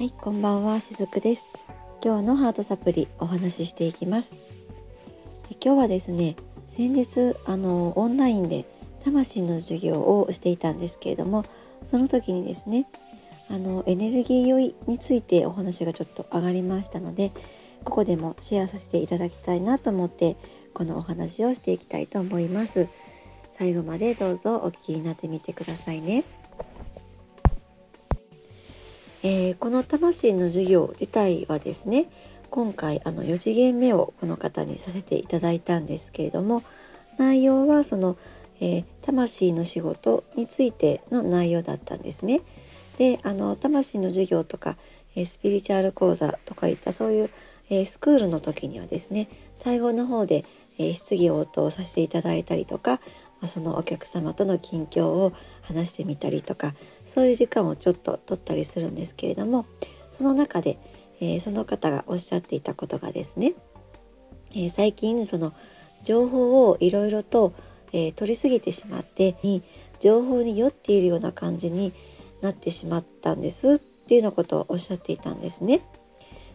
はい、こんばんは、しずくです。今日のハートサプリお話ししていきます。今日はですね、先日あのオンラインで魂の授業をしていたんですけれども、その時にですね、あのエネルギー酔いについてお話がちょっと上がりましたので、ここでもシェアさせていただきたいなと思ってこのお話をしていきたいと思います。最後までどうぞお聞きになってみてくださいね。えー、この魂の授業自体はですね今回あの4次元目をこの方にさせていただいたんですけれども内容はその、えー、魂の仕事についての内容だったんですね。であの魂の授業とか、えー、スピリチュアル講座とかいったそういう、えスクールの時にはですね最後の方で、え質疑応答させていただいたりとか、まあ、そのお客様との近況を話してみたりとかそういう時間をちょっと取ったりするんですけれどもその中で、えー、その方がおっしゃっていたことがですね、えー、最近その情報をいろいろと、えー、取りすぎてしまってに情報に酔っているような感じになってしまったんですっていうようなことをおっしゃっていたんですね。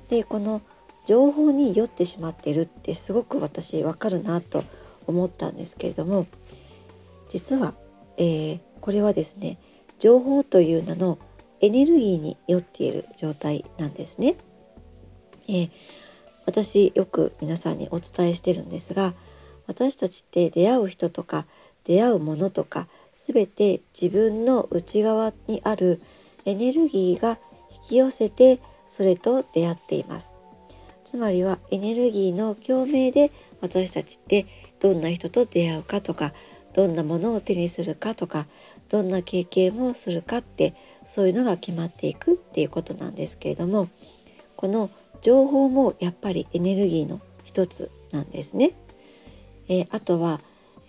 でこの情報に酔ってしまってるってすごく私わかるなと思ったんですけれども実は、えー、これはですね情報という名のエネルギーに酔っている状態なんですね。えー、私よく皆さんにお伝えしてるんですが私たちって出会う人とか出会うものとか全て自分の内側にあるエネルギーが引き寄せてそれと出会っています。つまりはエネルギーの共鳴で私たちってどんな人と出会うかとかどんなものを手にするかとかどんな経験をするかってそういうのが決まっていくっていうことなんですけれどもこの情報もやっぱりエネルギーの一つなんですね。えー、あとは、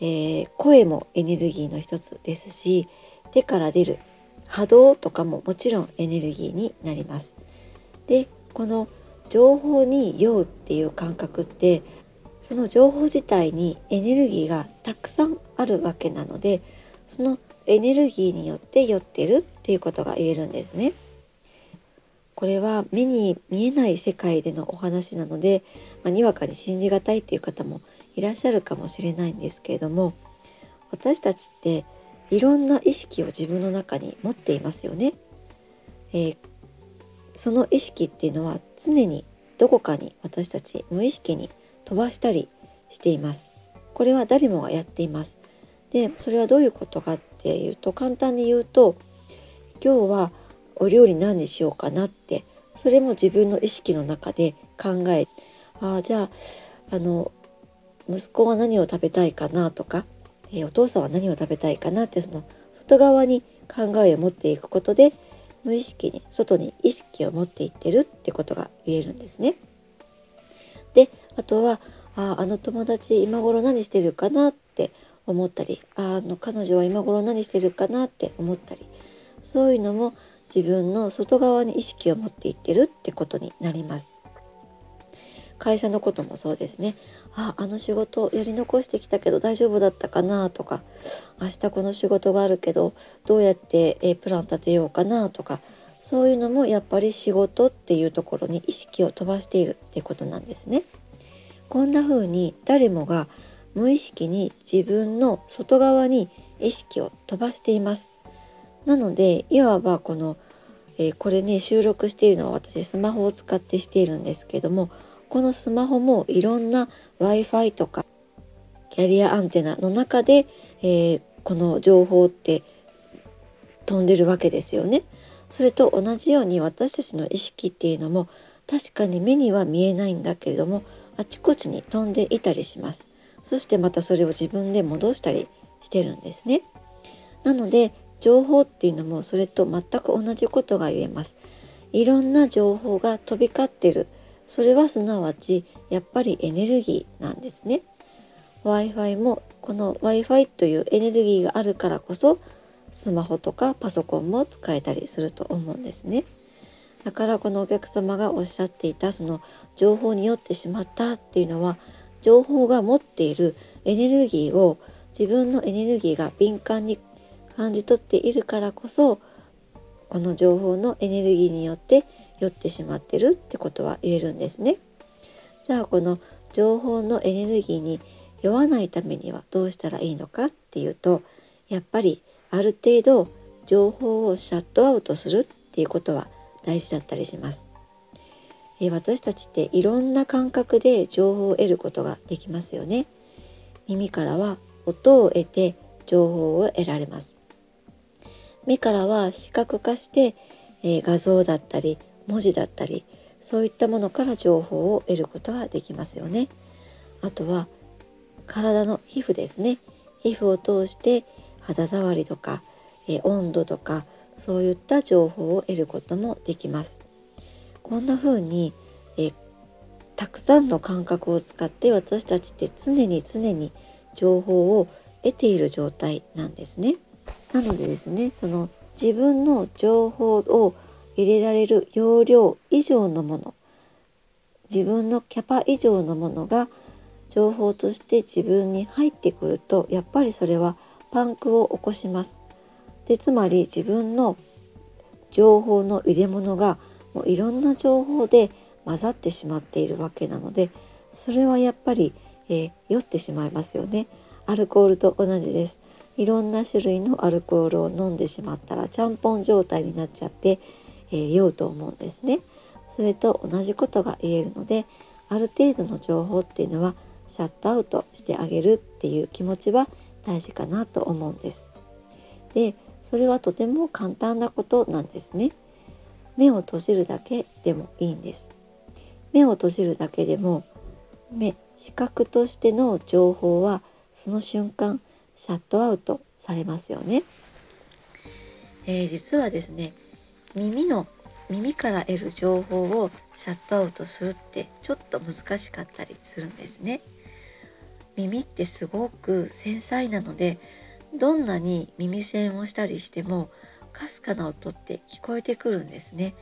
えー、声もエネルギーの一つですし手から出る波動とかももちろんエネルギーになります。でこの情報に酔うっていう感覚ってその情報自体にエネルギーがたくさんあるわけなのでそのエネルギーによって酔ってるっていうことが言えるんですね。これは目に見えない世界でのお話なので、まあ、にわかに信じがたいっていう方もいらっしゃるかもしれないんですけれども私たちっていろんな意識を自分の中に持っていますよね。えー、その意識っていうのは常にどこかに私たち無意識に飛ばしたりしています。これは誰もがやっています。でそれはどういうことかっていうと簡単に言うと今日はお料理何にしようかなってそれも自分の意識の中で考えああじゃああの息子は何を食べたいかなとか、えー、お父さんは何を食べたいかなってその外側に考えを持っていくことで無意識に外に意識を持っていってるってことが言えるんですね。であとはああの友達今頃何してるかなって思ったりあの彼女は今頃何してるかなって思ったりそういうのも自分の外側に意識を持っていってるってことになります。会社のこともそうですね。あ、あの仕事やり残してきたけど大丈夫だったかなとか、明日この仕事があるけどどうやってえプラン立てようかなとか、そういうのもやっぱり仕事っていうところに意識を飛ばしているってことなんですね。こんな風に誰もが無意識に自分の外側に意識を飛ばしています。なのでいわばこの、えー、これね収録しているのは私スマホを使ってしているんですけどもこのスマホもいろんな Wi-Fi とかキャリアアンテナの中で、えー、この情報って飛んでるわけですよね。それと同じように私たちの意識っていうのも確かに目には見えないんだけれどもあちこちに飛んでいたりします。そしてまたそれを自分で戻したりしてるんですね。なので情報っていうのもそれと全く同じことが言えます。いろんな情報が飛び交ってる。それはすなわちやっぱりエネルギーなんですね。Wi-Fi もこの Wi-Fi というエネルギーがあるからこそスマホとかパソコンも使えたりすると思うんですね。だからこのお客様がおっしゃっていたその情報によってしまったっていうのは情報が持っているエネルギーを自分のエネルギーが敏感に感じ取っているからこそこの情報のエネルギーによって酔ってしまってるってことは言えるんですね。じゃあこの情報のエネルギーに酔わないためにはどうしたらいいのかっていうとやっぱりある程度情報をシャットアウトするっていうことは大事だったりします。え私たちっていろんな感覚で情報を得ることができますよね。耳からは音を得て情報を得られます。目からは視覚化して、え、画像だったり文字だったりそういったものから情報を得ることができますよね。あとは体の皮膚ですね。皮膚を通して肌触りとか、え、温度とかそういった情報を得ることもできます。こんな風に、えたくさんの感覚を使って私たちって常に常に情報を得ている状態なんですね。なのでですねその自分の情報を入れられる容量以上のもの自分のキャパ以上のものが情報として自分に入ってくるとやっぱりそれはパンクを起こします。でつまり自分の情報の入れ物がもういろんな情報で混ざってしまっているわけなのでそれはやっぱり、えー、酔ってしまいますよね。アルコールと同じです。いろんな種類のアルコールを飲んでしまったらちゃんぽん状態になっちゃって、えー、酔うと思うんですね。それと同じことが言えるのである程度の情報っていうのはシャットアウトしてあげるっていう気持ちは大事かなと思うんです。でそれはとても簡単なことなんですね。目を閉じるだけでもいいんです。目を閉じるだけでも目視覚としての情報はその瞬間シャットアウトされますよね。えー、実はですね耳の耳から得る情報をシャットアウトするってちょっと難しかったりするんですね。耳ってすごく繊細なのでどんなに耳栓をしたりしてもかすかな音って聞こえてくるんですね。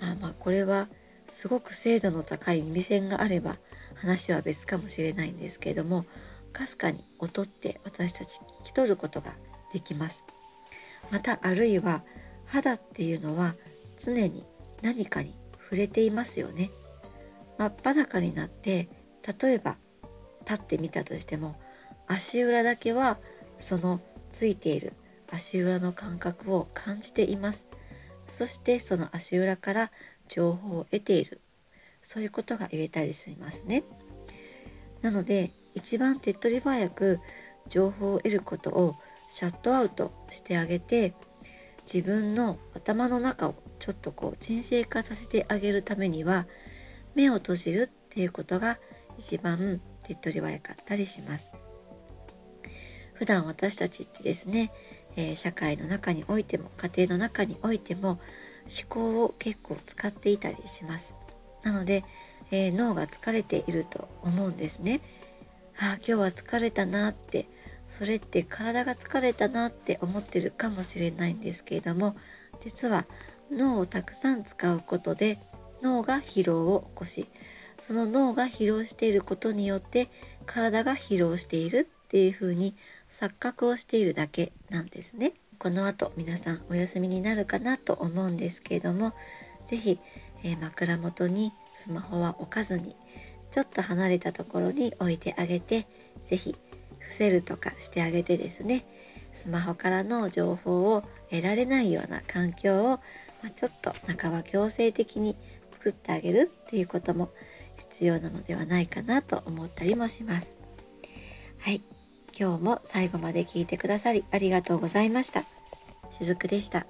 あまあこれはすごく精度の高い耳栓があれば話は別かもしれないんですけれどもかすかに音って私たち聞き取ることができます。またあるいは肌っていうのは常に何かに触れていますよね。真っ裸になって例えば立ってみたとしても足裏だけはそのついている足裏の感覚を感じています。そしてその足裏から情報を得ているそういうことが言えたりしますね。なので一番手っ取り早く情報を得ることをシャットアウトしてあげて自分の頭の中をちょっとこう沈静化させてあげるためには目を閉じるっていうことが一番手っ取り早かったりします。普段私たちってですね、えー、社会の中においても家庭の中においても思考を結構使っていたりします。なので、えー、脳が疲れていると思うんですね。ああ今日は疲れたなってそれって体が疲れたなって思ってるかもしれないんですけれども実は脳をたくさん使うことで脳が疲労を起こしその脳が疲労していることによって体が疲労しているっていうふうに錯覚をしているだけなんですね。この後皆さんお休みになるかなと思うんですけれども是非、えー、枕元にスマホは置かずにちょっと離れたところに置いてあげて是非伏せるとかしてあげてですねスマホからの情報を得られないような環境を、まあ、ちょっと半ば強制的に作ってあげるっていうことも必要なのではないかなと思ったりもします。はい、今日も最後まで聞いてくださりありがとうございました。しずくでした。